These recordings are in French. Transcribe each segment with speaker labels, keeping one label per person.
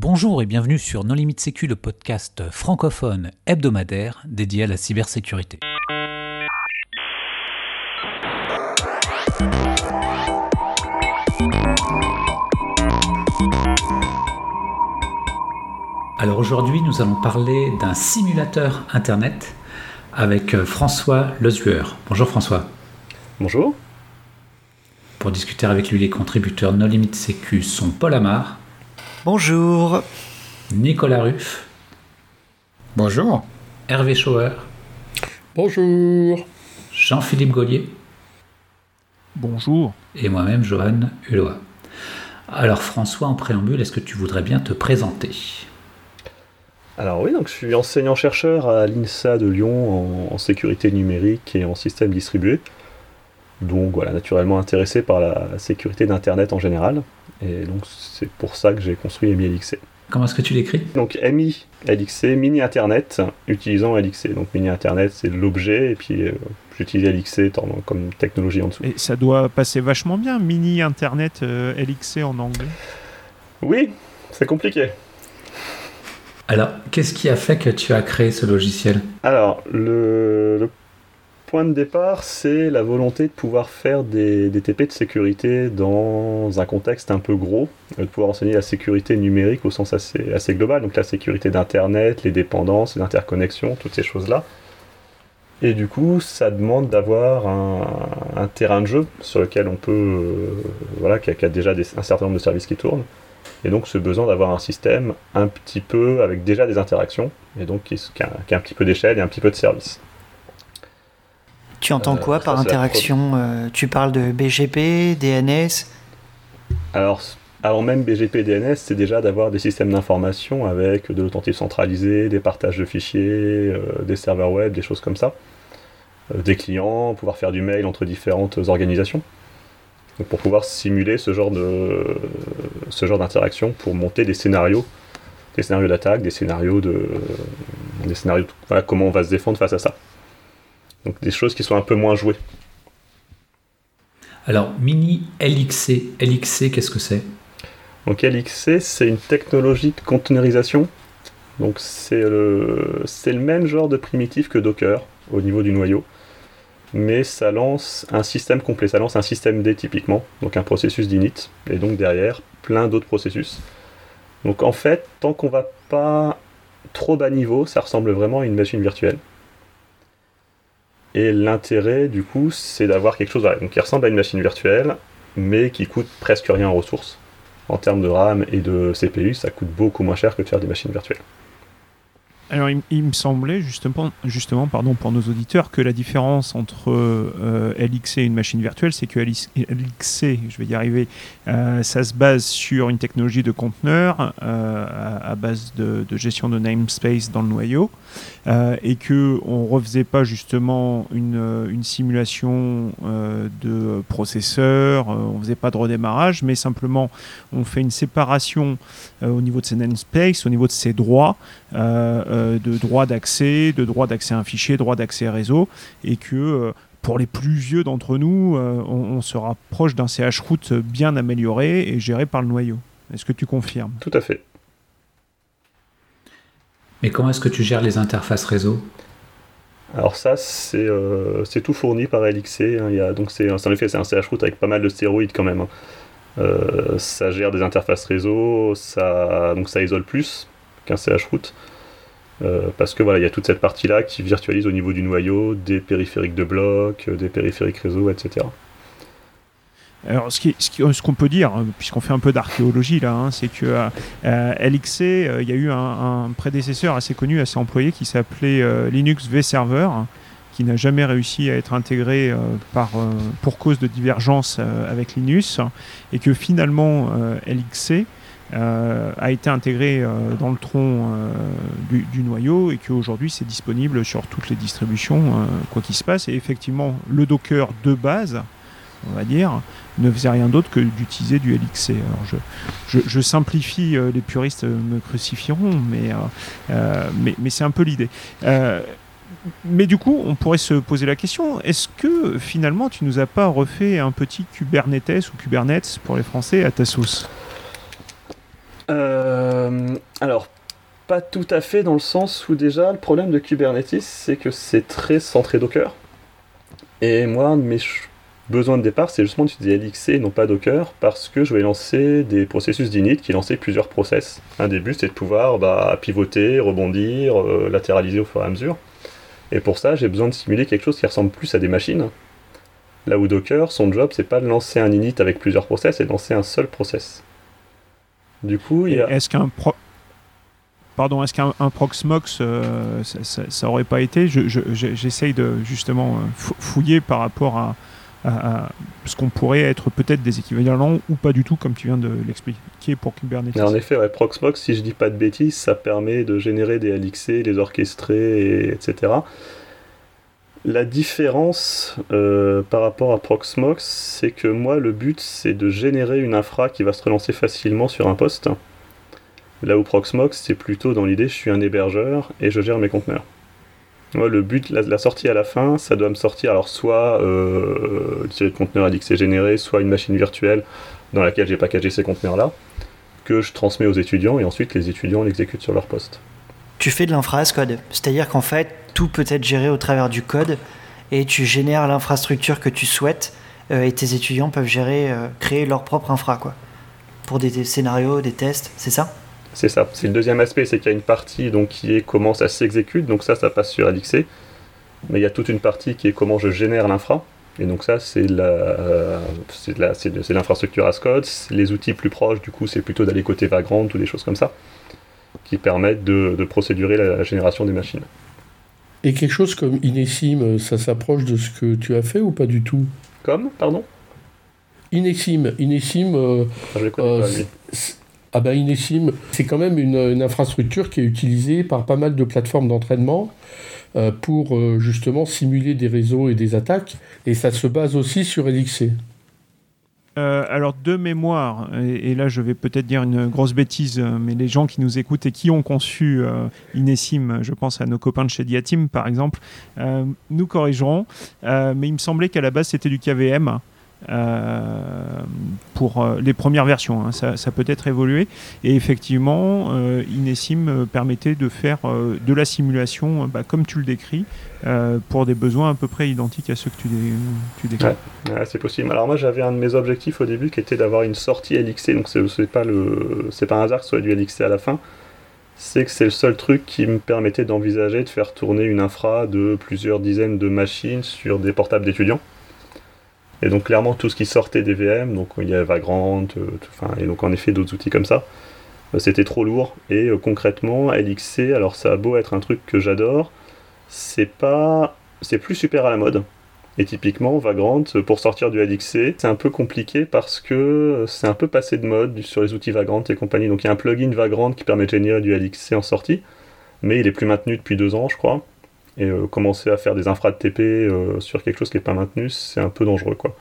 Speaker 1: Bonjour et bienvenue sur Non Limite Sécu, le podcast francophone hebdomadaire dédié à la cybersécurité. Alors aujourd'hui, nous allons parler d'un simulateur Internet avec François Lezueur. Bonjour François.
Speaker 2: Bonjour.
Speaker 1: Pour discuter avec lui, les contributeurs No Limite Sécu sont Paul Amar.
Speaker 3: Bonjour.
Speaker 1: Nicolas Ruff.
Speaker 4: Bonjour.
Speaker 1: Hervé Schauer.
Speaker 4: Bonjour.
Speaker 1: Jean-Philippe Gaulier.
Speaker 4: Bonjour.
Speaker 1: Et moi-même, Johan Hulot. Alors François, en préambule, est-ce que tu voudrais bien te présenter?
Speaker 2: Alors oui, donc je suis enseignant-chercheur à l'INSA de Lyon en, en sécurité numérique et en système distribué. Donc voilà, naturellement intéressé par la sécurité d'Internet en général. Et donc c'est pour ça que j'ai construit MI LXC.
Speaker 1: Comment est-ce que tu l'écris?
Speaker 2: Donc MI LXC, mini Internet, utilisant LXC. Donc mini Internet, c'est l'objet, et puis euh, j'utilise LXC comme technologie en dessous.
Speaker 4: Et ça doit passer vachement bien, mini Internet euh, LXC en anglais
Speaker 2: Oui, c'est compliqué.
Speaker 1: Alors, qu'est-ce qui a fait que tu as créé ce logiciel?
Speaker 2: Alors, le, le point de départ, c'est la volonté de pouvoir faire des, TP de sécurité dans un contexte un peu gros, euh, de pouvoir enseigner la sécurité numérique au sens assez, global, donc la sécurité d'Internet, les dépendances, les interconnexions, toutes ces choses-là. Et du coup, ça demande d'avoir un, terrain de jeu sur lequel on peut, euh, voilà, qui a, déjà un certain nombre de services qui tournent. Et donc ce besoin d'avoir un système un petit peu avec déjà des interactions, et donc qui a un petit peu d'échelle et un petit peu de service.
Speaker 3: Tu entends euh, quoi par interaction euh, Tu parles de BGP, DNS
Speaker 2: Alors, avant même BGP DNS, c'est déjà d'avoir des systèmes d'information avec de l'authentique centralisé, des partages de fichiers, euh, des serveurs web, des choses comme ça, des clients, pouvoir faire du mail entre différentes organisations. pour pouvoir simuler ce genre de ce genre d'interaction pour monter des scénarios, des scénarios d'attaque, des scénarios de des scénarios comment on va se défendre face à ça. Donc des choses qui sont un peu moins jouées.
Speaker 1: Alors, Mini LXC, LXC, qu'est-ce que c'est?
Speaker 2: Donc LXC, c'est une technologie de conteneurisation. Donc c'est le, c'est le même genre de primitif que Docker au niveau du noyau. Mais ça lance un système complet, ça lance un système D typiquement, donc un processus d'init, et donc derrière plein d'autres processus. Donc en fait, tant qu'on va pas trop bas niveau, ça ressemble vraiment à une machine virtuelle. Et l'intérêt, du coup, c'est d'avoir quelque chose qui ressemble à une machine virtuelle, mais qui coûte presque rien en ressources. En termes de RAM et de CPU, ça coûte beaucoup moins cher que de faire des machines virtuelles.
Speaker 4: Alors, il, me semblait justement, justement pardon, pour nos auditeurs que la différence entre euh, LXC et une machine virtuelle, c'est que LXC, je vais y arriver, euh, ça se base sur une technologie de conteneur euh, à, base de, gestion de namespace dans le noyau, et que on refaisait pas justement une, simulation de processeur, on faisait pas de redémarrage, mais simplement on fait une séparation au niveau de ses namespace, au niveau de ses droits. Euh, de droit d'accès, de droit d'accès à un fichier, droit d'accès à réseau, et que euh, pour les plus vieux d'entre nous, euh, on, se rapproche d'un CH route bien amélioré et géré par le noyau. Est-ce que tu confirmes?
Speaker 2: Tout à fait.
Speaker 1: Mais comment est-ce que tu gères les interfaces réseau?
Speaker 2: Alors ça, c'est tout fourni par LXC. Hein. Il y a, donc c'est en effet c'est un CH route avec pas mal de stéroïdes quand même. Hein. ça gère des interfaces réseau, ça donc ça isole plus qu'un CH route. Euh, parce que voilà, il y a toute cette partie-là qui virtualise au niveau du noyau des périphériques de blocs, euh, des périphériques réseau, etc.
Speaker 4: Alors, ce qu'on ce ce qu'on peut dire, hein, puisqu'on fait un peu d'archéologie là, hein, c'est que euh, LXC, il y a eu un, prédécesseur assez connu, assez employé, qui s'appelait Linux vServer, qui n'a jamais réussi à être intégré par, pour cause de divergence avec Linux, et que finalement LXC euh, a été intégré euh, dans le tronc euh, du, noyau et qu'aujourd'hui c'est disponible sur toutes les distributions, quoi qu'il se passe. Et effectivement, le Docker de base, on va dire, ne faisait rien d'autre que d'utiliser du LXC. Alors je, je, simplifie, les puristes me crucifieront, mais, mais, c'est un peu l'idée. mais du coup, on pourrait se poser la question, est-ce que finalement tu nous as pas refait un petit Kubernetes ou Kubernetes pour les Français à ta sauce?
Speaker 2: Alors, pas tout à fait dans le sens où déjà le problème de Kubernetes, c'est que c'est très centré Docker. Et moi, mes besoins de départ, c'est justement d'utiliser LXC et non pas Docker, parce que je vais lancer des processus d'init qui lançaient plusieurs process. Un début, c'est de pouvoir bah, pivoter, rebondir, latéraliser au fur et à mesure. Et pour ça, j'ai besoin de simuler quelque chose qui ressemble plus à des machines. Là où Docker, son job, c'est pas de lancer un init avec plusieurs process, c'est de lancer un seul process. Du coup, il y a...
Speaker 4: Est-ce qu'un Pardon, est-ce qu'un Proxmox, euh, ça, ça, aurait pas été J'essaye de justement euh, fouiller par rapport à, ce qu'on pourrait être peut-être des équivalents ou pas du tout, comme tu viens de l'expliquer pour Kubernetes.
Speaker 2: en effet, Proxmox, si je dis pas de bêtises, ça permet de générer des LXC, les orchestrer, etc. La différence euh, par rapport à Proxmox, c'est que moi, le but, c'est de générer une infra qui va se relancer facilement sur un poste. Là où Proxmox, c'est plutôt dans l'idée, je suis un hébergeur et je gère mes conteneurs. Moi, le but, la, sortie à la fin, ça doit me sortir alors soit euh, une série de conteneurs LXC générés, soit une machine virtuelle dans laquelle j'ai packagé ces conteneurs-là, que je transmets aux étudiants et ensuite les étudiants l'exécutent sur leur poste.
Speaker 3: Tu fais de l'infra code, c'est-à-dire qu'en fait, tout peut être géré au travers du code et tu génères l'infrastructure que tu souhaites euh, et tes étudiants peuvent gérer, euh, créer leur propre infra quoi, pour des scénarios, des tests, c'est ça?
Speaker 2: C'est ça. C'est le deuxième aspect, c'est qu'il y a une partie donc, qui est comment ça s'exécute, donc ça, ça passe sur LXC. Mais il y a toute une partie qui est comment je génère l'infra. Et donc ça, c'est l'infrastructure as code. Les outils plus proches, du coup, c'est plutôt d'aller côté Vagrant ou des choses comme ça, qui permettent de, procédurer la, génération des machines.
Speaker 5: Et quelque chose comme Inesim, ça s'approche de ce que tu as fait ou pas du tout?
Speaker 2: Comme Pardon?
Speaker 5: Euh, ah, je pas, ah ben Inesim, c'est quand même une, infrastructure qui est utilisée par pas mal de plateformes d'entraînement euh, pour euh, justement simuler des réseaux et des attaques, et ça se base aussi sur LXC.
Speaker 4: Euh, alors de mémoire, et, là je vais peut-être dire une grosse bêtise, mais les gens qui nous écoutent et qui ont conçu Inesim, je pense à nos copains de chez Diatim par exemple, nous corrigerons, mais il me semblait qu'à la base c'était du KVM. Euh, pour euh, les premières versions. Hein. Ça, peut être évolué. Et effectivement, euh, Inesim permettait de faire de la simulation, bah, comme tu le décris, pour des besoins à peu près identiques à ceux que tu, décris.
Speaker 2: c'est possible. Alors moi, j'avais un de mes objectifs au début qui était d'avoir une sortie LXC. Donc c'est pas c'est pas un hasard que ce soit du LXC à la fin. C'est que c'est le seul truc qui me permettait d'envisager de faire tourner une infra de plusieurs dizaines de machines sur des portables d'étudiants. Et donc clairement tout ce qui sortait des VM, donc il y avait Vagrant, euh, et donc en effet d'autres outils comme ça, euh, c'était trop lourd. Et euh, concrètement, LXC, alors ça a beau être un truc que j'adore, c'est pas, c'est plus super à la mode. Et typiquement, Vagrant, pour sortir du LXC, c'est un peu compliqué parce que c'est un peu passé de mode sur les outils Vagrant et compagnie. Donc il y a un plugin Vagrant qui permet de générer du LXC en sortie, mais il est plus maintenu depuis deux ans, je crois. Et euh, commencer à faire des infras de TP euh, sur quelque chose qui n'est pas maintenu, c'est un peu dangereux. Quoi.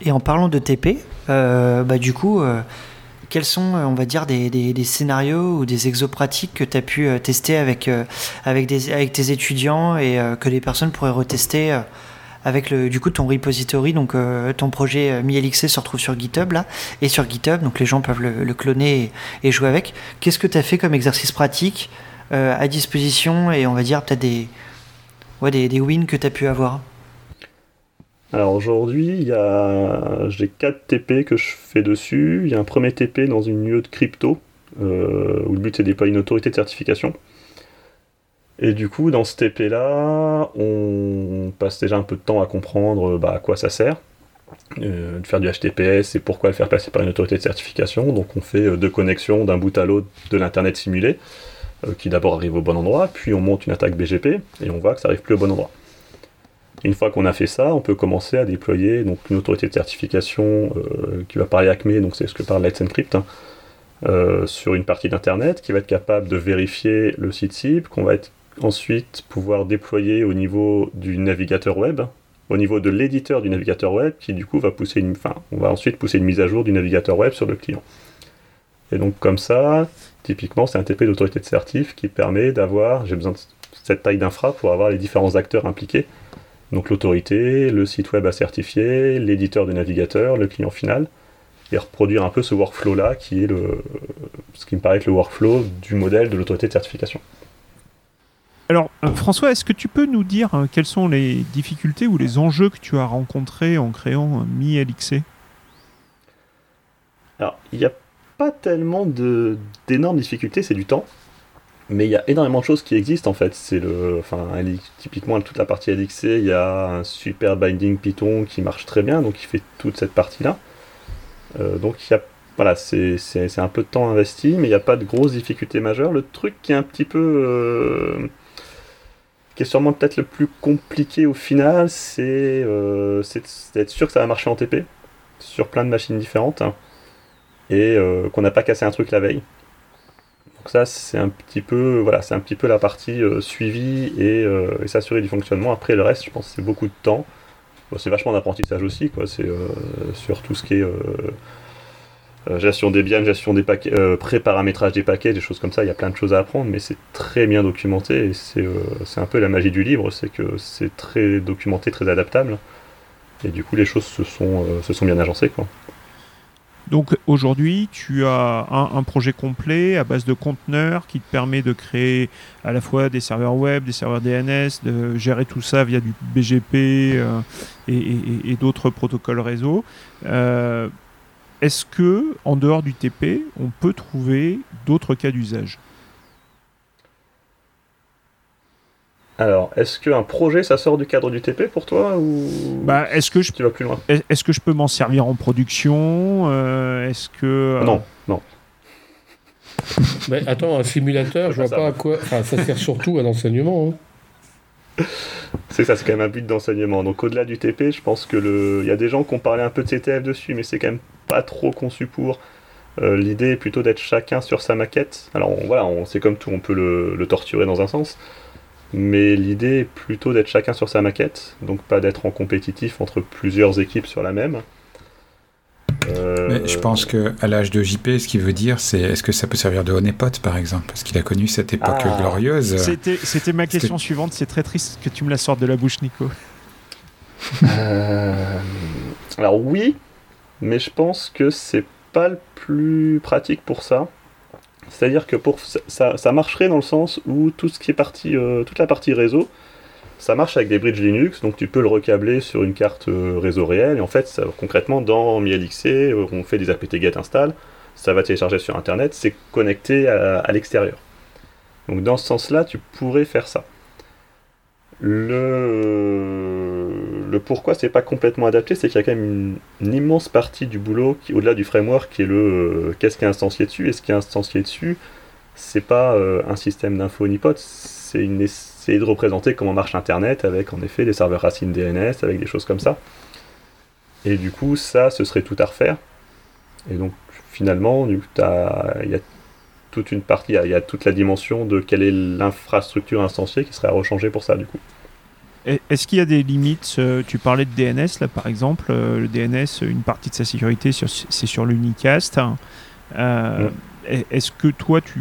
Speaker 3: Et en parlant de TP, euh, bah, du coup, quels sont, on va dire, des, scénarios ou des exos pratiques que tu as pu tester avec, avec, tes étudiants et que les personnes pourraient retester avec le, du coup ton repository, donc ton projet MiLXC se retrouve sur GitHub là, et sur GitHub, donc les gens peuvent le, cloner et, et, jouer avec. Qu'est-ce que tu as fait comme exercice pratique à disposition et on va dire peut-être des, des, wins que tu as pu avoir
Speaker 2: alors aujourd'hui, j'ai 4 TP que je fais dessus. Il y a un premier TP dans une UE de crypto, euh, où le but c'est de déployer une autorité de certification. Et du coup, dans ce TP-là, on passe déjà un peu de temps à comprendre bah, à quoi ça sert, euh, de faire du HTTPS et pourquoi le faire passer par une autorité de certification. Donc on fait euh, deux connexions d'un bout à l'autre de l'Internet simulé. Euh, qui d'abord arrive au bon endroit, puis on monte une attaque BGP et on voit que ça arrive plus au bon endroit. Une fois qu'on a fait ça, on peut commencer à déployer donc, une autorité de certification euh, qui va parler ACME, donc c'est ce que parle Let's Encrypt, hein, euh, sur une partie d'Internet, qui va être capable de vérifier le site cible, qu'on va ensuite pouvoir déployer au niveau du navigateur web, au niveau de l'éditeur du navigateur web, qui du coup va pousser une, enfin, on va ensuite pousser une mise à jour du navigateur web sur le client. Et donc comme ça, typiquement, c'est un TP d'autorité de certif qui permet d'avoir, j'ai besoin de cette taille d'infra pour avoir les différents acteurs impliqués. Donc l'autorité, le site web à certifier, l'éditeur du navigateur, le client final. et reproduire un peu ce workflow-là, qui est le, ce qui me paraît être le workflow du modèle de l'autorité de certification.
Speaker 4: Alors, euh, François, est-ce que tu peux nous dire euh, quelles sont les difficultés ou les enjeux que tu as rencontrés en créant euh, Mi LXC
Speaker 2: Alors, il n'y a pas tellement d'énormes difficultés, c'est du temps. Mais il y a énormément de choses qui existent en fait. C'est le, enfin, typiquement toute la partie LXC, il y a un super binding Python qui marche très bien, donc il fait toute cette partie-là. donc il y a voilà, c'est un peu de temps investi, mais il n'y a pas de grosses difficultés majeures. Le truc qui est un petit peu qui est sûrement peut-être le plus compliqué au final, c'est euh, d'être sûr que ça va marcher en TP sur plein de machines différentes et euh, qu'on n'a pas cassé un truc la veille. Donc ça c'est un petit peu voilà c'est un petit peu la partie euh, suivi et, s'assurer du fonctionnement. Après le reste je pense c'est beaucoup de temps. c'est vachement d'apprentissage aussi quoi. C'est sur tout ce qui est euh, gestion des biens, gestion des paquets, euh, pré-paramétrage des paquets, des choses comme ça, il y a plein de choses à apprendre, mais c'est très bien documenté et c'est euh, un peu la magie du livre, c'est que c'est très documenté, très adaptable, et du coup les choses se sont, se sont bien agencées. Quoi.
Speaker 4: Donc aujourd'hui, tu as un, projet complet à base de conteneurs qui te permet de créer à la fois des serveurs web, des serveurs DNS, de gérer tout ça via du BGP et, et d'autres protocoles réseau. Euh, est-ce que, en dehors du TP, on peut trouver d'autres cas d'usage?
Speaker 2: Alors, est-ce qu'un projet, ça sort du cadre du TP pour toi ou
Speaker 4: bah, est-ce que je
Speaker 2: tu vas plus loin?
Speaker 4: Est-ce que je peux m'en servir en production euh, Est-ce que euh,
Speaker 2: non, non.
Speaker 5: Mais attends, un simulateur, je vois pas à quoi. Enfin, ça sert surtout à l'enseignement.
Speaker 2: Hein. C'est ça, c'est quand même un but d'enseignement. Donc au-delà du TP, je pense que le, il y a des gens qui ont parlé un peu de CTF dessus, mais c'est quand même pas trop conçu pour. Euh, l'idée est plutôt d'être chacun sur sa maquette. Alors voilà, on, c'est comme tout, on peut le, torturer dans un sens. Mais l'idée est plutôt d'être chacun sur sa maquette, donc pas d'être en compétitif entre plusieurs équipes sur la même.
Speaker 1: Euh, mais je pense que à l'âge de JP, ce qu'il veut dire, c'est est-ce que ça peut servir de honeypot, par exemple? Parce qu'il a connu cette époque ah. glorieuse.
Speaker 4: C'était, c'était ma question suivante. C'est très triste que tu me la sortes de la bouche, Nico.
Speaker 2: Euh, alors oui, mais je pense que c'est pas le plus pratique pour ça. C'est-à-dire que pour ça, ça, marcherait dans le sens où tout ce qui est parti, euh, toute la partie réseau, ça marche avec des bridges Linux, donc tu peux le recabler sur une carte euh, réseau réel. Et en fait, ça, concrètement, dans MiLXC, euh, on fait des apt-get install, ça va télécharger sur Internet, c'est connecté à l'extérieur. Donc dans ce sens-là, tu pourrais faire ça. Le, le pourquoi c'est pas complètement adapté, c'est qu'il y a quand même une, immense partie du boulot qui, au-delà du framework, qui est le euh, qu'est-ce qui est instancié dessus. Et ce qui est instancié dessus, c'est pas euh, un système d'info Nipot, c'est une essayer de représenter comment marche Internet avec en effet des serveurs racines DNS, avec des choses comme ça. Et du coup, ça, ce serait tout à refaire. Et donc, finalement, il y a toute une partie, il y, a toute la dimension de quelle est l'infrastructure instanciée qui serait à rechanger pour ça, du coup.
Speaker 4: Est-ce qu'il y a des limites euh, Tu parlais de DNS, là, par exemple. Euh, le DNS, une partie de sa sécurité, c'est sur l'unicast. Euh, est-ce que toi, tu,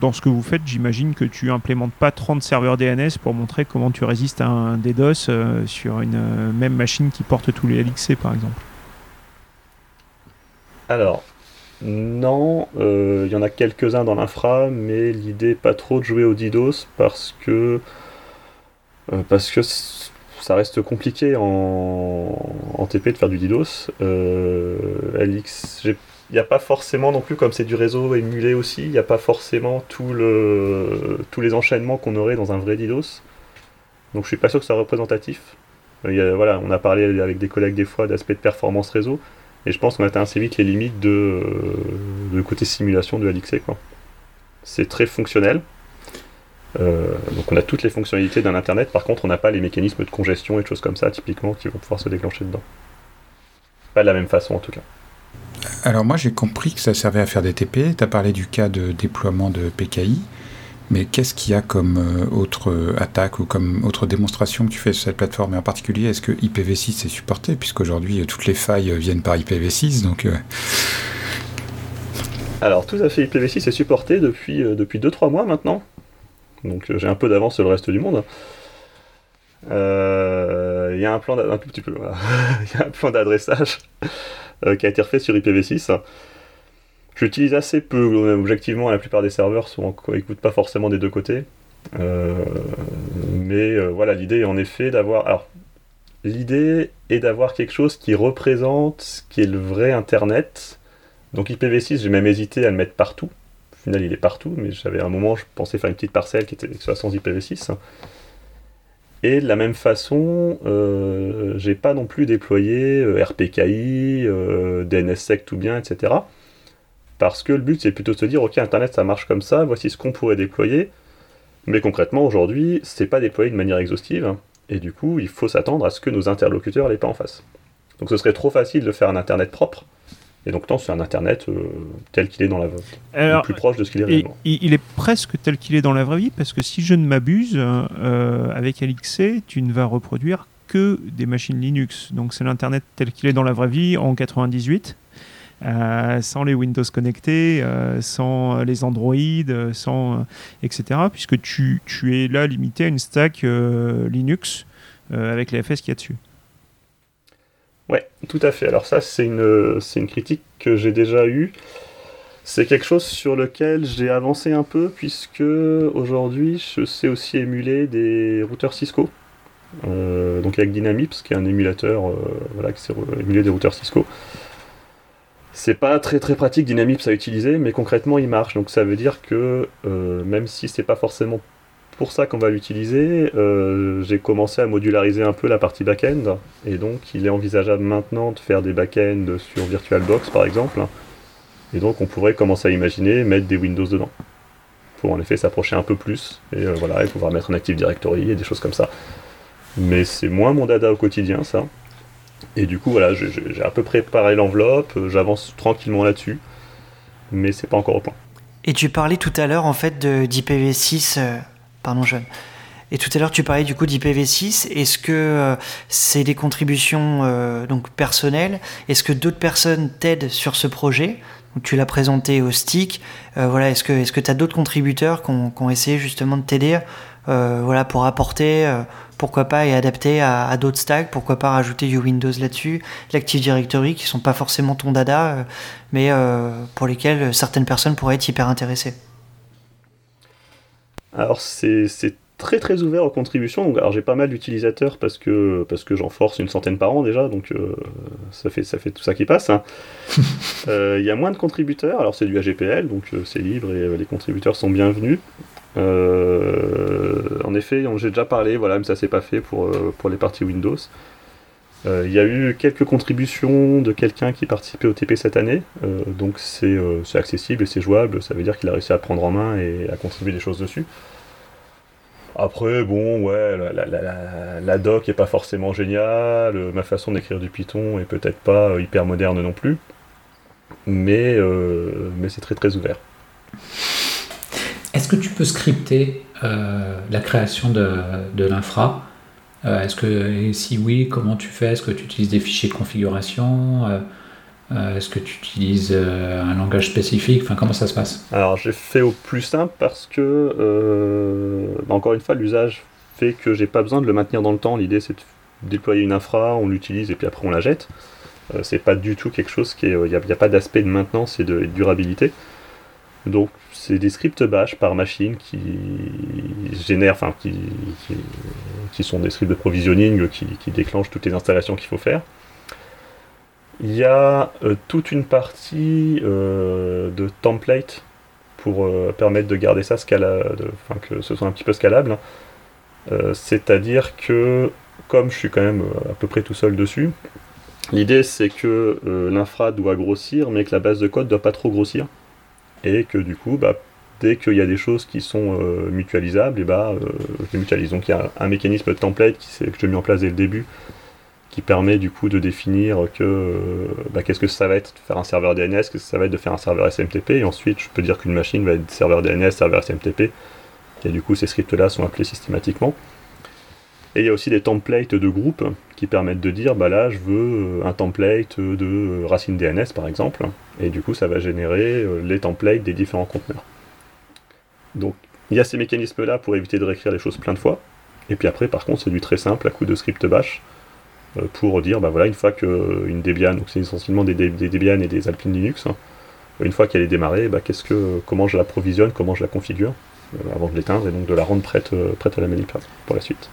Speaker 4: dans ce que vous faites, j'imagine que tu implémentes pas 30 serveurs DNS pour montrer comment tu résistes à un DDoS sur une même machine qui porte tous les LXC, par exemple?
Speaker 2: Alors, non, il y en a quelques-uns dans l'infra, mais l'idée pas trop de jouer au DDoS parce que parce que ça reste compliqué en, TP de faire du DDoS. Euh, LX, il n'y a pas forcément non plus, comme c'est du réseau émulé aussi, il n'y a pas forcément tout le, tous les enchaînements qu'on aurait dans un vrai DDoS. Donc je suis pas sûr que ce soit représentatif. Euh, voilà, on a parlé avec des collègues des fois d'aspect de performance réseau, et je pense qu'on atteint assez vite les limites de, de côté simulation de LXC. C'est très fonctionnel, euh, donc on a toutes les fonctionnalités d'un internet, par contre on n'a pas les mécanismes de congestion et de choses comme ça typiquement qui vont pouvoir se déclencher dedans. Pas de la même façon en tout cas.
Speaker 1: Alors moi j'ai compris que ça servait à faire des TP, tu as parlé du cas de déploiement de PKI, mais qu'est-ce qu'il y a comme euh, autre attaque ou comme autre démonstration que tu fais sur cette plateforme? Et en particulier, est-ce que IPv6 est supporté? Puisqu'aujourd'hui toutes les failles viennent par IPv6, donc... Euh,
Speaker 2: Alors tout à fait, IPv6 est supporté depuis, depuis 2-3 mois maintenant donc euh, j'ai un peu d'avance sur le reste du monde. Euh, il y a un plan petit peu, y a un plan d'adressage qui a été refait sur IPv6. J'utilise assez peu, objectivement, la plupart des serveurs n'écoutent pas forcément des deux côtés. mais voilà, l'idée est en effet d'avoir. Alors, l'idée est d'avoir quelque chose qui représente ce qui est le vrai Internet. Donc IPv6, j'ai même hésité à le mettre partout. Au final, il est partout, mais j'avais un moment, je pensais faire une petite parcelle qui était soit sans IPv6. Et de la même façon, euh, j'ai pas non plus déployé euh, RPKI, euh, DNSSEC tout bien, etc. Parce que le but, c'est plutôt de se dire, ok, Internet, ça marche comme ça, voici ce qu'on pourrait déployer. Mais concrètement, aujourd'hui, c'est pas déployé de manière exhaustive. Et du coup, il faut s'attendre à ce que nos interlocuteurs l'aient pas en face. Donc ce serait trop facile de faire un Internet propre. Et donc, non, c'est un Internet euh, tel qu'il est dans la vraie vie. plus proche de ce qu'il est réellement.
Speaker 4: Il est presque tel qu'il est dans la vraie vie, parce que si je ne m'abuse, euh, avec LXC, tu ne vas reproduire que des machines Linux. Donc, c'est l'Internet tel qu'il est dans la vraie vie en 98. Euh, sans les Windows connectés, sans les Android, sans, etc. Puisque tu, tu, es là limité à une stack Linux avec les FS qu'il y a dessus.
Speaker 2: Ouais, tout à fait. Alors ça, c'est une, c'est critique que j'ai déjà eue. C'est quelque chose sur lequel j'ai avancé un peu, puisque aujourd'hui, je sais aussi émuler des routeurs Cisco. Euh, donc avec Dynamips, qui est un émulateur euh, voilà, qui sait émuler des routeurs Cisco. C'est pas très très pratique Dynamips à utiliser, mais concrètement il marche. Donc ça veut dire que euh, même si c'est pas forcément pour ça qu'on va l'utiliser. Euh, j'ai commencé à modulariser un peu la partie back-end, et donc il est envisageable maintenant de faire des back-end sur VirtualBox par exemple, et donc on pourrait commencer à imaginer mettre des Windows dedans, pour en effet s'approcher un peu plus, et euh, voilà, et pouvoir mettre un Active Directory et des choses comme ça. Mais c'est moins mon dada au quotidien ça. Et du coup voilà, j'ai à peu préparé l'enveloppe, j'avance tranquillement là-dessus, mais c'est pas encore au point.
Speaker 3: Et tu parlais tout à l'heure en fait d'IPv6 Pardon, jeune. Et tout à l'heure, tu parlais du coup d'IPv6. Est-ce que euh, c'est des contributions euh, donc personnelles? Est-ce que d'autres personnes t'aident sur ce projet? Tu l'as présenté au stick. Euh, voilà, est-ce que que tu as d'autres contributeurs qui ont, essayé justement de t'aider voilà, pour apporter, pourquoi pas, et adapter à, d'autres stacks? Pourquoi pas rajouter du Windows là-dessus L'Active Directory, qui sont pas forcément ton dada, mais pour lesquels certaines personnes pourraient être hyper intéressées
Speaker 2: alors c'est très très ouvert aux contributions. alors j'ai pas mal d'utilisateurs parce que, parce que j'en force une centaine par an déjà, donc euh, ça, fait, ça fait tout ça qui passe. Hein. Euh, il y a moins de contributeurs, alors c'est du AGPL, donc euh, c'est libre et les contributeurs sont bienvenus. en effet, j'ai déjà parlé, voilà, mais ça s'est pas fait pour, pour les parties Windows. Il y a eu quelques contributions de quelqu'un qui participait au TP cette année, donc c'est accessible et c'est jouable, ça veut dire qu'il a réussi à prendre en main et à contribuer des choses dessus. Après, bon, ouais, la, doc est pas forcément géniale, ma façon d'écrire du Python est peut-être pas hyper moderne non plus, mais, euh, c'est très très ouvert.
Speaker 6: Est-ce que tu peux scripter euh, la création de l'infra? Euh, Est-ce que, si oui, comment tu fais? Est-ce que tu utilises des fichiers de configuration? Euh, est-ce que tu utilises euh, un langage spécifique? Enfin, Comment ça se passe?
Speaker 2: Alors j'ai fait au plus simple parce que, euh, bah, encore une fois, l'usage fait que j'ai pas besoin de le maintenir dans le temps. L'idée c'est de déployer une infra, on l'utilise et puis après on la jette. c'est pas du tout quelque chose qui est. Il n'y a, pas d'aspect de maintenance et de, durabilité. Donc des scripts bash par machine qui génèrent, enfin qui, qui, sont des scripts de provisioning qui, qui déclenchent toutes les installations qu'il faut faire. Il y a euh, toute une partie euh, de template pour euh, permettre de garder ça scalable, enfin que ce soit un petit peu scalable. C'est-à-dire que, comme je suis quand même à peu près tout seul dessus, l'idée c'est que l'infra doit grossir, mais que la base de code ne doit pas trop grossir. Et que du coup, bah, dès qu'il y a des choses qui sont mutualisables, et bah, je les mutualise. Donc il y a un mécanisme de template qui, que j'ai mis en place dès le début, qui permet du coup de définir que euh, bah, qu'est-ce que ça va être de faire un serveur DNS, qu'est-ce que ça va être de faire un serveur SMTP, et ensuite je peux dire qu'une machine va être serveur DNS, serveur SMTP, et du coup ces scripts-là sont appelés systématiquement. Et il y a aussi des templates de groupe qui permettent de dire bah là je veux euh, un template de racine DNS par exemple, et du coup ça va générer euh, les templates des différents conteneurs. Donc il y a ces mécanismes là pour éviter de réécrire les choses plein de fois, et puis après par contre c'est du très simple à coup de script bash pour dire, bah voilà, une fois qu'une Debian, donc c'est essentiellement des, Debian et des Alpine Linux, une fois qu'elle est démarrée, bah, qu'est-ce que, comment je la provisionne, comment je la configure avant de l'éteindre et donc de la rendre prête, prête à la manip pour la suite.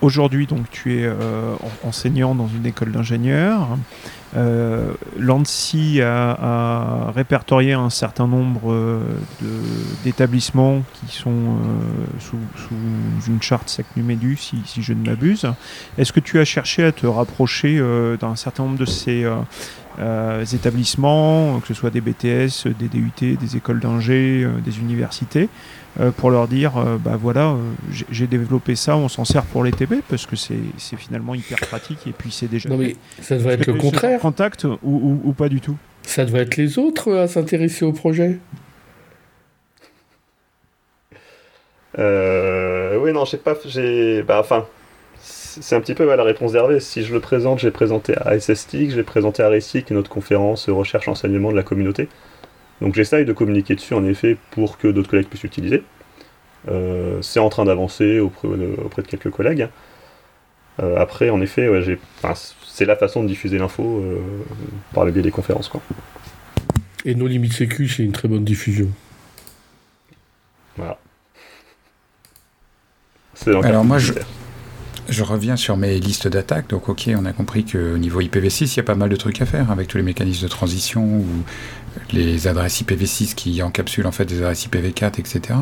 Speaker 4: Aujourd'hui, donc, tu es euh, enseignant dans une école d'ingénieurs. Euh, L'ANSI a, répertorié un certain nombre euh, d'établissements qui sont euh, sous, une charte SECNUMEDU, si, si je ne m'abuse. Est-ce que tu as cherché à te rapprocher d'un certain nombre de ces établissements, que ce soit des BTS, des DUT, des écoles d'ingé, des universités, pour leur dire euh, bah voilà, euh, j'ai développé ça, on s'en sert pour les TB parce que c'est finalement hyper pratique et puis c'est déjà.
Speaker 5: Non mais ça devrait être le contraire.
Speaker 4: Contact ou, ou, pas du tout?
Speaker 5: Ça devrait être les autres à s'intéresser au projet.
Speaker 2: oui, non, j'ai pas. J'ai. Bah, enfin. C'est un petit peu la réponse d'Hervé. Si je le présente, j'ai présenté à SSTIC, j'ai présenté à RECIC, notre conférence recherche enseignement de la communauté. Donc j'essaye de communiquer dessus en effet pour que d'autres collègues puissent l'utiliser. Euh, c'est en train d'avancer auprès, de quelques collègues. Euh, après, en effet, c'est la façon de diffuser l'info euh, par le biais des conférences. Quoi.
Speaker 5: Et nos limites sécu, c'est une très bonne diffusion.
Speaker 2: Voilà.
Speaker 1: Alors moi, je, je reviens sur mes listes d'attaques. Donc, ok, on a compris qu'au niveau IPv6, il y a pas mal de trucs à faire avec tous les mécanismes de transition ou les adresses IPv6 qui encapsulent en fait des adresses IPv4, etc.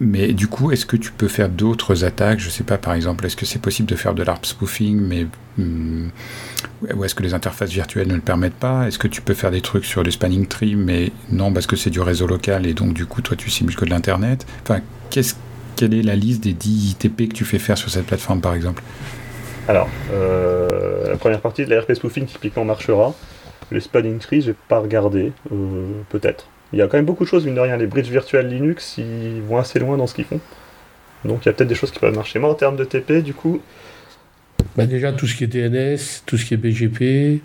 Speaker 1: Mais du coup, est-ce que tu peux faire d'autres attaques? Je sais pas, par exemple, est-ce que c'est possible de faire de l'ARP spoofing, mais hmm, ou est-ce que les interfaces virtuelles ne le permettent pas? Est-ce que tu peux faire des trucs sur le spanning tree, mais non parce que c'est du réseau local et donc du coup toi tu simules que de l'internet? Enfin, quelle est la liste des 10 ITP que tu fais faire sur cette plateforme par exemple?
Speaker 2: Alors, euh, la première partie de la RP spoofing typiquement marchera. Le spanning tree, j'ai pas regardé, euh, peut-être. Il y a quand même beaucoup de choses, mine de rien. Les bridges virtuels Linux, ils vont assez loin dans ce qu'ils font. Donc il y a peut-être des choses qui peuvent marcher. Moi, en termes de TP, du coup.
Speaker 5: Bah déjà, tout ce qui est DNS, tout ce qui est BGP.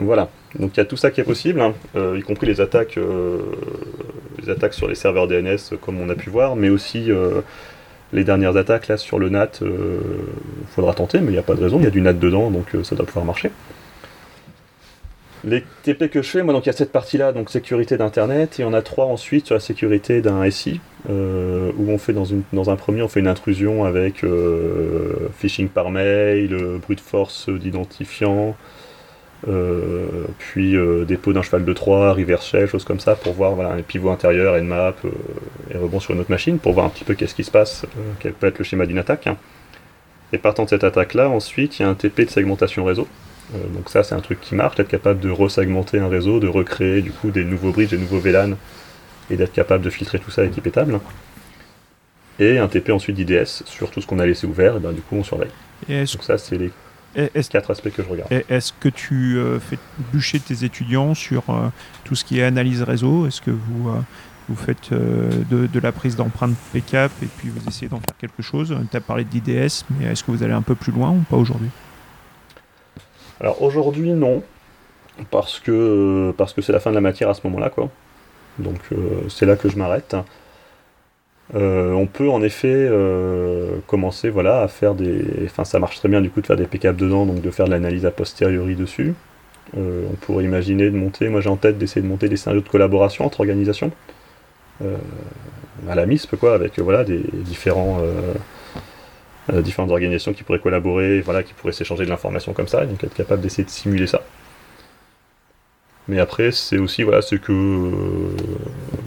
Speaker 2: Voilà. Donc il y a tout ça qui est possible, hein. euh, y compris les attaques, euh, les attaques sur les serveurs DNS, comme on a pu voir, mais aussi les dernières attaques là sur le NAT. Il faudra tenter, mais il n'y a pas de raison. Il y a du NAT dedans, donc ça doit pouvoir marcher. Les TP que je fais, moi, donc il y a cette partie-là, donc sécurité d'Internet, et on a trois ensuite sur la sécurité d'un SI, euh, où on fait dans, une, dans un premier, on fait une intrusion avec euh, phishing par mail, euh, brute force d'identifiant, puis dépôt d'un cheval de Troie, reverse shell, choses comme ça, pour voir voilà, les pivots intérieurs, nmap, et rebond sur une autre machine, pour voir un petit peu qu'est-ce qui se passe, quel peut être le schéma d'une attaque. Hein. Et partant de cette attaque-là, ensuite, il y a un TP de segmentation réseau. Euh, donc ça, c'est un truc qui marche, d'être capable de resegmenter un réseau, de recréer du coup des nouveaux bridges, des nouveaux VLAN, et d'être capable de filtrer tout ça équipétable. Et un TP ensuite d'IDS sur tout ce qu'on a laissé ouvert, et ben du coup on surveille. Donc ça, c'est les quatre aspects que je regarde.
Speaker 4: Est-ce que tu euh, fais bûcher tes étudiants sur euh, tout ce qui est analyse réseau? Est-ce que vous, vous faites de, de, la prise d'empreinte PCAP et puis vous essayez d'en faire quelque chose? Tu as parlé d'IDS, mais est-ce que vous allez un peu plus loin ou pas aujourd'hui?
Speaker 2: Alors aujourd'hui, non. Parce que parce que c'est la fin de la matière à ce moment-là, quoi. Donc euh, c'est là que je m'arrête. Euh, on peut en effet euh, commencer voilà, à faire des. Enfin, ça marche très bien du coup de faire des pick-up dedans, donc de faire de l'analyse a posteriori dessus. on pourrait imaginer de monter, moi j'ai en tête d'essayer de monter des scénarios de collaboration entre organisations. à la MISP, quoi, avec voilà, des différents différentes organisations qui pourraient collaborer, voilà, qui pourraient s'échanger de l'information comme ça, donc être capable d'essayer de simuler ça. Mais après, c'est aussi voilà, ce que euh,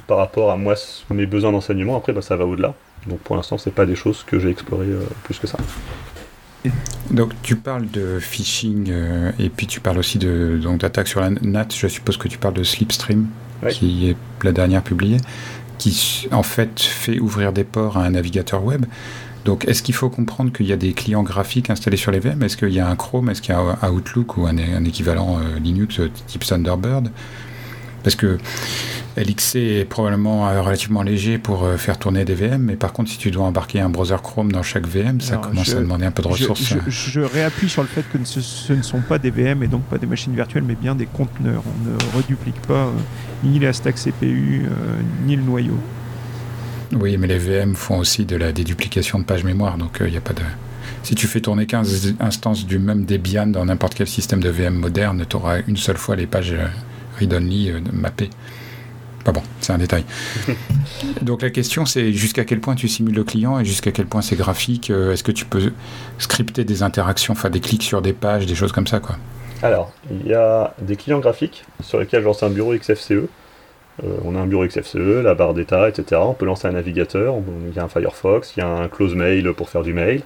Speaker 2: par rapport à moi, mes besoins d'enseignement, après, bah, ça va au-delà. Donc pour l'instant, c'est pas des choses que j'ai explorées euh, plus que ça.
Speaker 1: Donc tu parles de phishing et puis tu parles aussi de donc d'attaque sur la NAT. Je suppose que tu parles de Slipstream, qui est la dernière publiée, qui en fait fait ouvrir des ports à un navigateur web. Donc, est-ce qu'il faut comprendre qu'il y a des clients graphiques installés sur les VM? Est-ce qu'il y a un Chrome? Est-ce qu'il y a un Outlook ou un, équivalent euh, Linux euh, type Thunderbird? Parce que LXC est probablement euh, relativement léger pour faire tourner des VM, mais par contre, si tu dois embarquer un browser Chrome dans chaque VM, ça commence à demander un peu de ressources.
Speaker 4: Je, réappuie sur le fait que ce, ne sont pas des VM et donc pas des machines virtuelles, mais bien des conteneurs. On ne reduplique pas ni la stack CPU, ni le noyau.
Speaker 1: Oui, mais les VM font aussi de la déduplication de pages mémoire, donc il euh, n'y a pas de. si tu fais tourner 15 instances du même Debian dans n'importe quel système de VM moderne, tu auras une seule fois les pages euh, read-only euh, mappées. Pas bon, c'est un détail. Donc la question c'est jusqu'à quel point tu simules le client et jusqu'à quel point c'est graphique. Est-ce que tu peux scripter des interactions, enfin des clics sur des pages, des choses comme ça quoi?
Speaker 2: Alors, il y a des clients graphiques sur lesquels je lance un bureau XFCE. On a un bureau XFCE, la barre d'état, etc. On peut lancer un navigateur, il y a un Firefox, il y a un close mail pour faire du mail.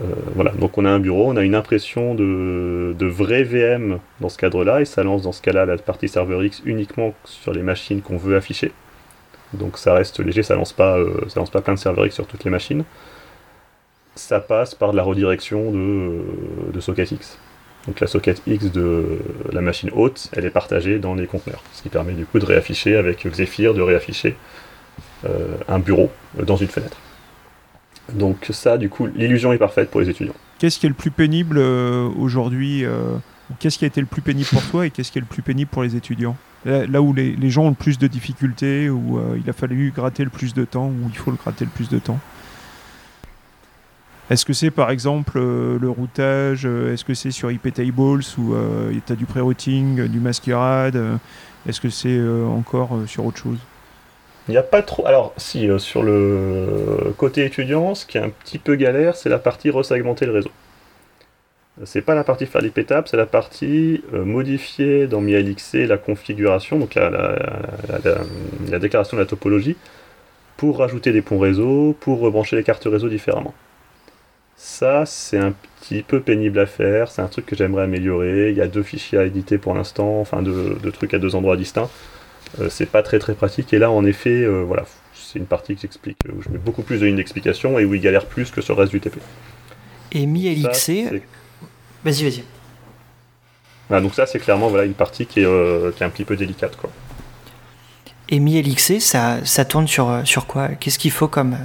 Speaker 2: Euh, voilà, donc on a un bureau, on a une impression de, de vrai VM dans ce cadre-là, et ça lance dans ce cas-là la partie serveur X uniquement sur les machines qu'on veut afficher. Donc ça reste léger, ça lance pas, euh, ça lance pas plein de serveurs X sur toutes les machines. Ça passe par de la redirection de, de. Donc la socket X de la machine haute, elle est partagée dans les conteneurs, ce qui permet du coup de réafficher avec Xephir, de réafficher euh, un bureau dans une fenêtre. Donc ça, du coup, l'illusion est parfaite pour les étudiants.
Speaker 4: Qu'est-ce qui est le plus pénible euh, aujourd'hui euh, Qu'est-ce qui a été le plus pénible pour toi et qu'est-ce qui est le plus pénible pour les étudiants? Là, où les, gens ont le plus de difficultés, où euh, il a fallu gratter le plus de temps, où il faut le gratter le plus de temps Est-ce que c'est par exemple le routage Est-ce que c'est sur IP Tables où tu as du pré-routing, du masquerade Est-ce que c'est encore sur autre chose?
Speaker 2: Il n'y a pas trop. Alors, si, euh, sur le côté étudiant, ce qui est un petit peu galère, c'est la partie resegmenter le réseau. C'est pas la partie faire les c'est la partie euh, modifier dans MiLXC la configuration, donc la, la, déclaration de la topologie, pour rajouter des ponts réseau, pour rebrancher les cartes réseau différemment. Ça, c'est un petit peu pénible à faire, c'est un truc que j'aimerais améliorer. Il y a deux fichiers à éditer pour l'instant, enfin deux, deux trucs à deux endroits distincts. Euh, c'est pas très très pratique. Et là, en effet, euh, voilà, c'est une partie que j'explique, où je mets beaucoup plus de lignes d'explication et où il galère plus que sur le reste du TP.
Speaker 3: Et MiLXC. Vas-y, vas-y.
Speaker 2: Ah, donc ça, c'est clairement voilà, une partie qui est, euh, qui est un petit peu délicate. Quoi.
Speaker 3: Et MiLXC, ça, ça tourne sur, sur quoi? Qu'est-ce qu'il faut comme,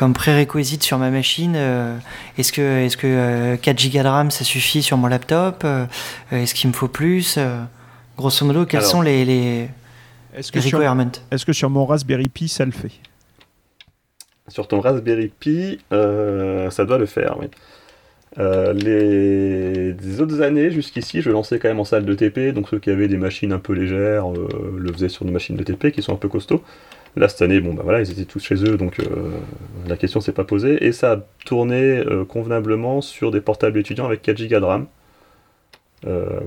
Speaker 3: comme prérequisite sur ma machine Est-ce que, est -ce que 4 Go de RAM, ça suffit sur mon laptop Est-ce qu'il me faut plus Grosso modo, quels sont les, les,
Speaker 4: est-ce que Sur, est-ce que sur mon Raspberry Pi, ça le fait?
Speaker 2: Sur ton Raspberry Pi, euh, ça doit le faire, oui. Euh, les... autres années, jusqu'ici, je lançais quand même en salle de TP, donc ceux qui avaient des machines un peu légères euh, le faisaient sur des machines de TP qui sont un peu costauds. Là, cette année, bon, bah voilà, ils étaient tous chez eux, donc la question s'est pas posée. Et ça a tourné convenablement sur des portables étudiants avec 4 Go de RAM. Euh,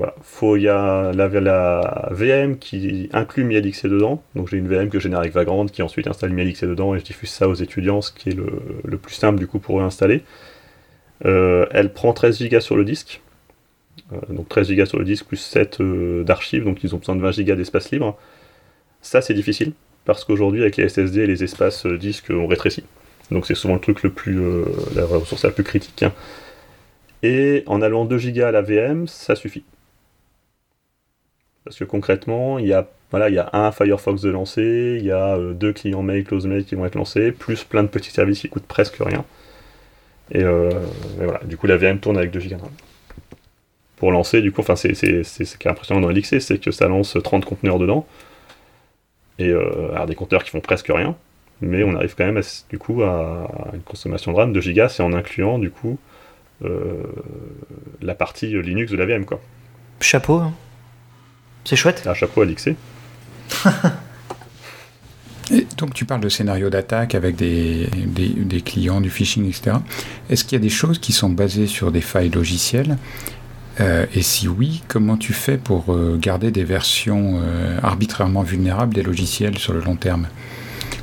Speaker 2: il y a la, VM qui inclut MiLXC dedans. Donc j'ai une VM que je génère avec Vagrant qui ensuite installe MiLXC dedans et je diffuse ça aux étudiants, ce qui est le, le plus simple du coup pour eux installer. Euh, elle prend 13 Go sur le disque. Euh, donc 13 Go sur le disque plus 7 d'archives, donc ils ont besoin de 20 Go d'espace libre. Ça c'est difficile parce qu'aujourd'hui avec les SSD les espaces disques ont rétréci. Donc c'est souvent le truc le plus la ressource la plus critique. Hein. Et en allant 2 Go à la VM, ça suffit. Parce que concrètement, il y a, voilà, il y a un Firefox de lancer, il y a euh, deux clients mail, close mail qui vont être lancés, plus plein de petits services qui coûtent presque rien. Et, euh, voilà, du coup la VM tourne avec 2 Go Pour lancer, du coup, enfin c'est ce qui est impressionnant dans LXC, c'est que ça lance 30 conteneurs dedans. Et euh, alors des conteneurs qui font presque rien, mais on arrive quand même du coup à, une consommation de RAM de gigas, c'est en incluant du coup euh, la partie Linux de la VM. Quoi.
Speaker 3: Chapeau, hein. c'est chouette.
Speaker 2: Un chapeau à l'XC.
Speaker 1: donc tu parles de scénario d'attaque avec des, clients, du phishing, etc. Est-ce qu'il y a des choses qui sont basées sur des failles logicielles? Euh, Et si oui, comment tu fais pour euh, garder des versions arbitrairement vulnérables des logiciels sur le long terme?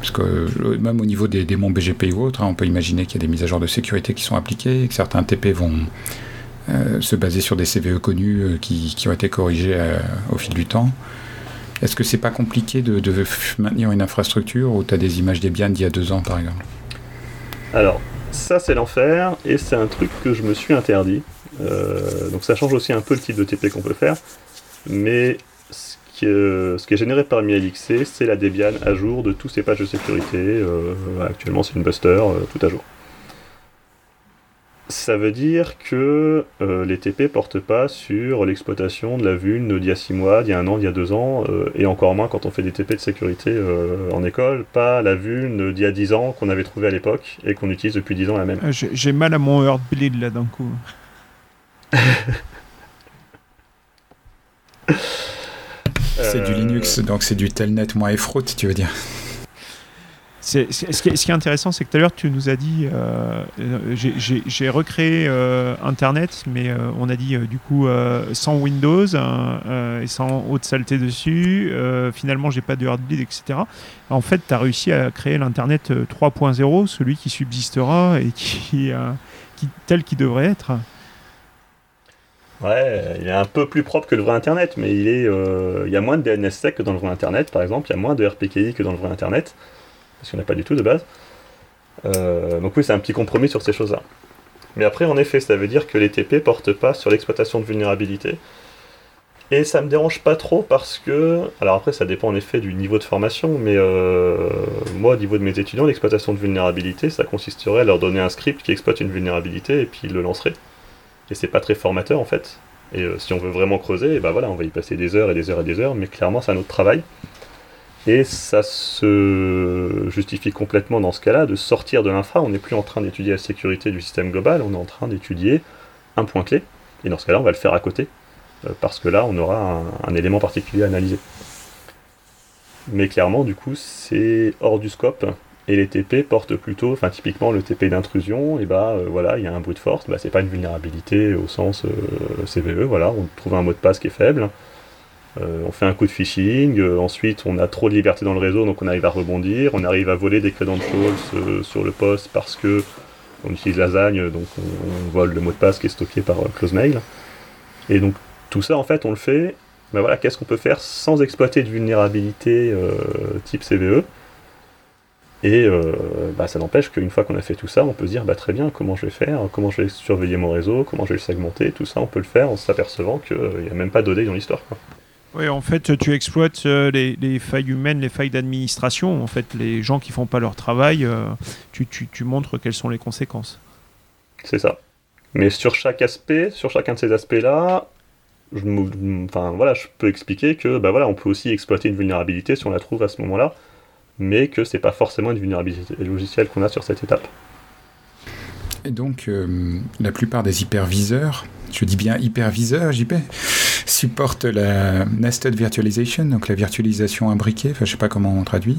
Speaker 1: Parce que euh, même au niveau des démons BGP ou autres, hein, on peut imaginer qu'il y a des mises à jour de sécurité qui sont appliquées, que certains TP vont euh, se baser sur des CVE connus euh, qui, ont été corrigés au fil du temps. Est-ce que c'est pas compliqué de, maintenir une infrastructure où tu as des images Debian d'il y a deux ans par exemple?
Speaker 2: Alors, ça c'est l'enfer et c'est un truc que je me suis interdit. donc ça change aussi un peu le type de TP qu'on peut faire. Mais ce qui est généré par MiLXC, c'est la Debian à jour de tous ces pages de sécurité. Euh, actuellement, c'est une Buster, euh, tout à jour. Ça veut dire que euh, les TP portent pas sur l'exploitation de la vulne d'il y a 6 mois, d'il y a un an, d'il y a 2 ans, euh, et encore moins quand on fait des TP de sécurité euh, en école, pas la vulne d'il y a 10 ans qu'on avait trouvé à l'époque et qu'on utilise depuis 10 ans la même.
Speaker 4: J'ai mal à mon Heartbleed là d'un coup.
Speaker 1: c'est du Linux, donc c'est du telnet moins effroute, tu veux dire
Speaker 4: ce, qui est, intéressant, c'est que tout à l'heure, tu nous as dit, euh, j'ai recréé euh, Internet, mais euh, on a dit du coup sans Windows et sans haute saleté dessus. finalement, j'ai pas de Heartbleed, etc. En fait, tu as réussi à créer l'Internet 3.0, celui qui subsistera et qui, qui, tel qu'il devrait être.
Speaker 2: Ouais, il est un peu plus propre que le vrai Internet, mais il, il y a moins de DNSSEC que dans le vrai Internet, par exemple. Il y a moins de RPKI que dans le vrai Internet parce qu'on n'a pas du tout de base. Euh, donc oui, c'est un petit compromis sur ces choses-là. Mais après, en effet, ça veut dire que les TP portent pas sur l'exploitation de vulnérabilité. Et ça me dérange pas trop parce que, alors après, ça dépend en effet du niveau de formation, mais euh, moi, au niveau de mes étudiants, l'exploitation de vulnérabilité, ça consisterait à leur donner un script qui exploite une vulnérabilité et puis ils le lancerait. Et c'est pas très formateur en fait. Et euh, si on veut vraiment creuser, et ben voilà, on va y passer des heures et des heures et des heures, mais clairement, c'est un autre travail. Et ça se justifie complètement dans ce cas-là de sortir de l'infra. On n'est plus en train d'étudier la sécurité du système global, on est en train d'étudier un point clé. Et dans ce cas-là, on va le faire à côté. Euh, parce que là, on aura un, élément particulier à analyser. Mais clairement, du coup, c'est hors du scope. Et les TP portent plutôt, enfin typiquement le TP d'intrusion, et bah euh, voilà, il y a un bruit de force, bah, c'est pas une vulnérabilité au sens euh, CVE, voilà, on trouve un mot de passe qui est faible, euh, on fait un coup de phishing, euh, ensuite on a trop de liberté dans le réseau, donc on arrive à rebondir, on arrive à voler des credentials euh, sur le poste parce que on utilise Lasagne, donc on, vole le mot de passe qui est stocké par CloseMail. Et donc tout ça en fait on le fait, ben voilà, qu'est-ce qu'on peut faire sans exploiter de vulnérabilité type CVE et bah, ça n'empêche qu'une fois qu'on a fait tout ça, on peut se dire bah, très bien comment je vais faire, comment je vais surveiller mon réseau, comment je vais le segmenter, tout ça on peut le faire en s'apercevant qu'il n'y a même pas d'OD dans l'histoire.
Speaker 4: Oui, en fait, tu exploites euh, les, failles humaines, les failles d'administration. En fait, les gens qui font pas leur travail, euh, tu, tu, montres quelles sont les conséquences.
Speaker 2: C'est ça. Mais sur chaque aspect, sur chacun de ces aspects-là, je, enfin, voilà, je peux expliquer que bah, voilà, on peut aussi exploiter une vulnérabilité si on la trouve à ce moment-là, mais que c'est pas forcément une vulnérabilité logicielle qu'on a sur cette étape.
Speaker 1: Et donc, euh, la plupart des hyperviseurs, je dis bien hyperviseurs, JP, supportent la Nested Virtualization, donc la virtualisation imbriquée, enfin je sais pas comment on traduit.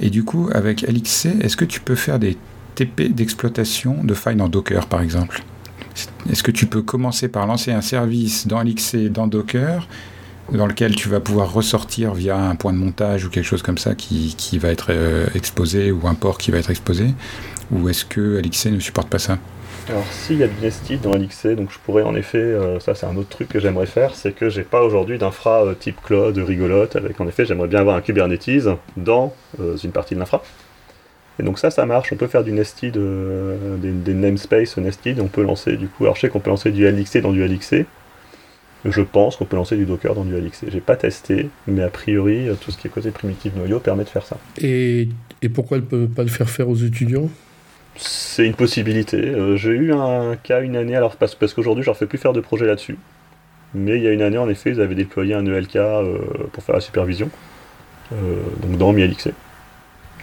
Speaker 1: Et du coup, avec LXC, est-ce que tu peux faire des TP d'exploitation de failles dans Docker, par exemple? Est-ce que tu peux commencer par lancer un service dans LXC, dans Docker, dans lequel tu vas pouvoir ressortir via un point de montage ou quelque chose comme ça qui, qui va être euh, exposé, ou un port qui va être exposé? Ou est-ce que LXC ne supporte pas ça?
Speaker 2: Alors s'il y a du nested dans LXC, donc je pourrais en effet, euh, ça c'est un autre truc que j'aimerais faire, c'est que j'ai pas aujourd'hui d'infra euh, type cloud rigolote, avec en effet j'aimerais bien avoir un Kubernetes dans euh, une partie de l'infra. Et donc ça, ça marche, on peut faire du nested, des, des, namespaces nested, on peut lancer du coup, alors je sais qu'on peut lancer du LXC dans du LXC, je pense qu'on peut lancer du Docker dans du LXC. J'ai pas testé, mais a priori, tout ce qui est côté primitif noyau permet de faire ça.
Speaker 5: Et, et pourquoi elle peut pas le faire faire aux étudiants?
Speaker 2: C'est une possibilité. Euh, j'ai eu un cas une année, alors parce, parce qu'aujourd'hui je leur fais plus faire de projet là-dessus. Mais il y a une année en effet, ils avaient déployé un ELK euh, pour faire la supervision, euh, donc dans MiLXC.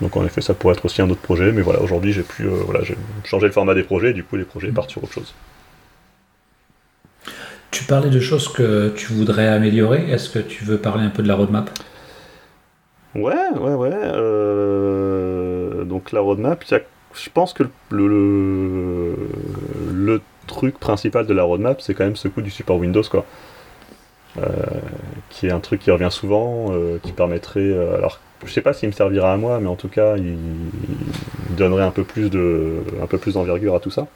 Speaker 2: Donc en effet, ça pourrait être aussi un autre projet, mais voilà, aujourd'hui j'ai pu voilà, j'ai changé le format des projets, et du coup les projets partent sur autre chose.
Speaker 6: Tu parlais de choses que tu voudrais améliorer. Est-ce que tu veux parler un peu de la roadmap?
Speaker 2: Ouais, ouais, ouais. donc la roadmap, il y a je pense que le, truc principal de la roadmap, c'est quand même ce coup du support Windows, quoi. Euh, qui est un truc qui revient souvent, euh, qui permettrait. Euh, alors, je sais pas s'il me servira à moi, mais en tout cas, il, donnerait un peu plus de, un peu plus d'envergure à tout ça.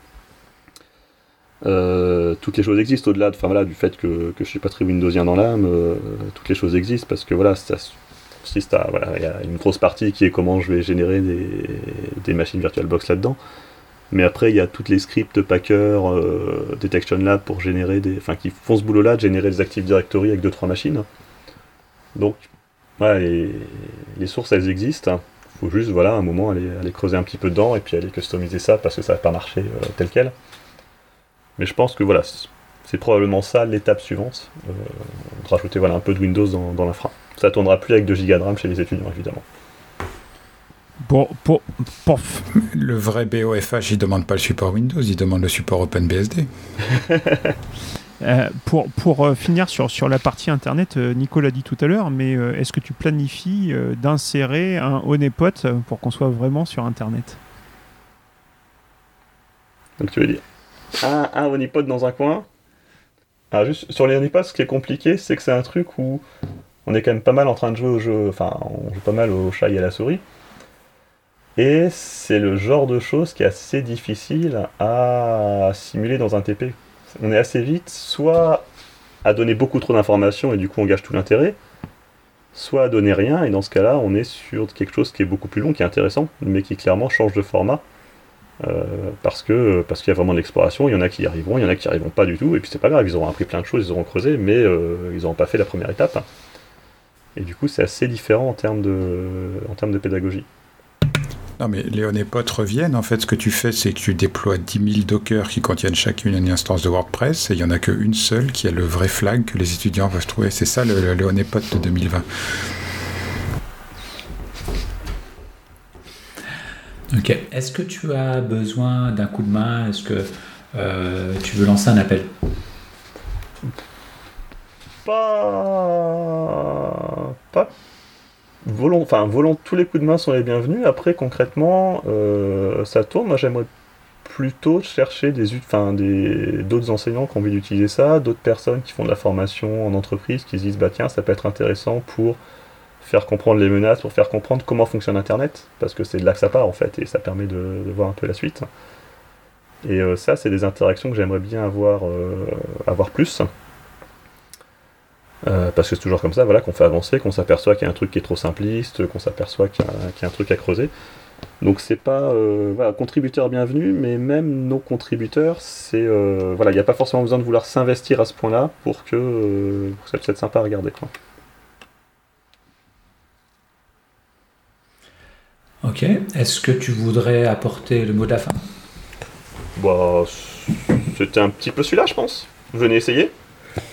Speaker 2: toutes les choses existent au-delà de, du fait que, que je suis pas très Windowsien dans l'âme. toutes les choses existent parce que voilà, ça, il y a une grosse partie qui est comment je vais générer des, machines VirtualBox là-dedans. Mais après, il y a toutes les scripts Packer, euh, Detection Lab pour générer des. Enfin, qui font ce boulot-là de générer des Active Directory avec 2-3 machines. Donc, voilà, les, sources, elles existent. Il faut juste, voilà, un moment, aller, creuser un petit peu dedans et puis aller customiser ça parce que ça va pas marcher euh, tel quel. Mais je pense que voilà, c'est probablement ça l'étape suivante, de rajouter voilà, un peu de Windows dans, dans l'infra. Ça tournera plus avec 2 Go de RAM chez les étudiants, évidemment.
Speaker 1: Pour, pour, Le vrai BOFH, il demande pas le support Windows, il demande le support OpenBSD.
Speaker 4: euh, pour pour euh, finir sur, sur la partie Internet, euh, Nicolas dit tout à l'heure, mais euh, est-ce que tu planifies d'insérer un honeypot pour qu'on soit vraiment sur Internet?
Speaker 2: Donc tu veux dire un, un honeypot dans un coin? Ah, juste sur les honeypots, ce qui est compliqué, c'est que c'est un truc où on est quand même pas mal en train de jouer au jeu, enfin on joue pas mal au chat et à la souris. Et c'est le genre de choses qui est assez difficile à simuler dans un TP. On est assez vite soit à donner beaucoup trop d'informations et du coup on gâche tout l'intérêt, soit à donner rien et dans ce cas-là on est sur quelque chose qui est beaucoup plus long, qui est intéressant, mais qui clairement change de format. Euh, parce que parce qu'il y a vraiment de l'exploration, il y en a qui y arriveront, il y en a qui n'y arriveront pas du tout, et puis c'est pas grave, ils auront appris plein de choses, ils auront creusé, mais euh, ils n'auront pas fait la première étape. Et du coup c'est assez différent en termes de, en termes de pédagogie.
Speaker 1: Non, mais les honeypots reviennent. En fait, ce que tu fais, c'est que tu déploies 10 000 dockers qui contiennent chacune une instance de WordPress et il n'y en a qu'une seule qui a le vrai flag que les étudiants peuvent trouver. C'est ça le, le honeypot de 2020.
Speaker 6: Ok. Est-ce que tu as besoin d'un coup de main? Est-ce que euh, tu veux lancer un appel?
Speaker 2: Pas. Pas enfin, tous les coups de main sont les bienvenus. Après, concrètement, euh, ça tourne. Moi, j'aimerais plutôt chercher des, enfin, d'autres enseignants qui ont envie d'utiliser ça, d'autres personnes qui font de la formation en entreprise, qui se disent, bah tiens, ça peut être intéressant pour faire comprendre les menaces, pour faire comprendre comment fonctionne Internet, parce que c'est de là que ça part en fait, et ça permet de, voir un peu la suite. Et euh, ça, c'est des interactions que j'aimerais bien avoir, euh, avoir plus. Euh, parce que c'est toujours comme ça voilà, qu'on fait avancer, qu'on s'aperçoit qu'il y a un truc qui est trop simpliste, qu'on s'aperçoit qu'il y, a un truc à creuser. Donc c'est pas voilà, contributeur bienvenu, mais même nos contributeurs, c'est voilà, il n'y a pas forcément besoin de vouloir s'investir à ce point-là pour que, pour que ça puisse être sympa à regarder. Quoi.
Speaker 6: Ok. Est-ce que tu voudrais apporter le mot de la fin?
Speaker 2: Bah, c'était un petit peu celui-là, je pense. Venez essayer.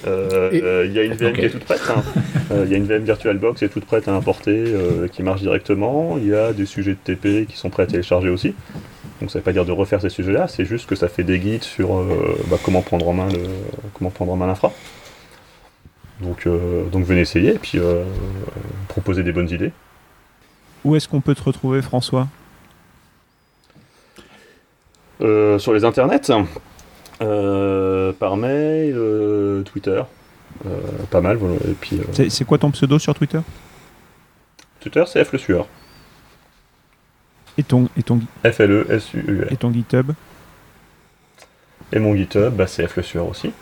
Speaker 2: Euh, il y a une VM qui est toute prête. Hein. Euh, il y a une VM VirtualBox qui est toute prête à importer, euh, qui marche directement. Il y a des sujets de TP qui sont prêts à télécharger aussi. Donc ça ne veut pas dire de refaire ces sujets-là, c'est juste que ça fait des guides sur bah, comment prendre en main le, comment prendre en main l'infra. Donc, donc venez essayer et puis proposer des bonnes idées.
Speaker 4: Où est-ce qu'on peut te retrouver, François?
Speaker 2: Euh, Sur les internets, euh, par mail, euh, Twitter, pas mal. Et puis.
Speaker 4: C'est quoi ton pseudo sur Twitter?
Speaker 2: Twitter, c'est F le sueur.
Speaker 4: Et ton, et ton
Speaker 2: F L E S U U
Speaker 4: Et ton GitHub?
Speaker 2: Et mon GitHub, bah, c'est F le sueur aussi.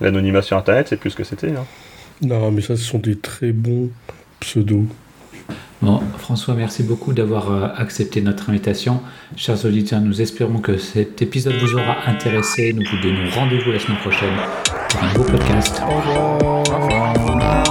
Speaker 2: L'anonymat sur Internet, c'est plus ce que c'était. Hein.
Speaker 5: Non, mais ça, ce sont des très bons pseudos.
Speaker 6: Bon, François, merci beaucoup d'avoir euh, accepté notre invitation. Chers auditeurs, nous espérons que cet épisode vous aura intéressé. Nous vous donnons rendez-vous la semaine prochaine pour un nouveau podcast. Au revoir.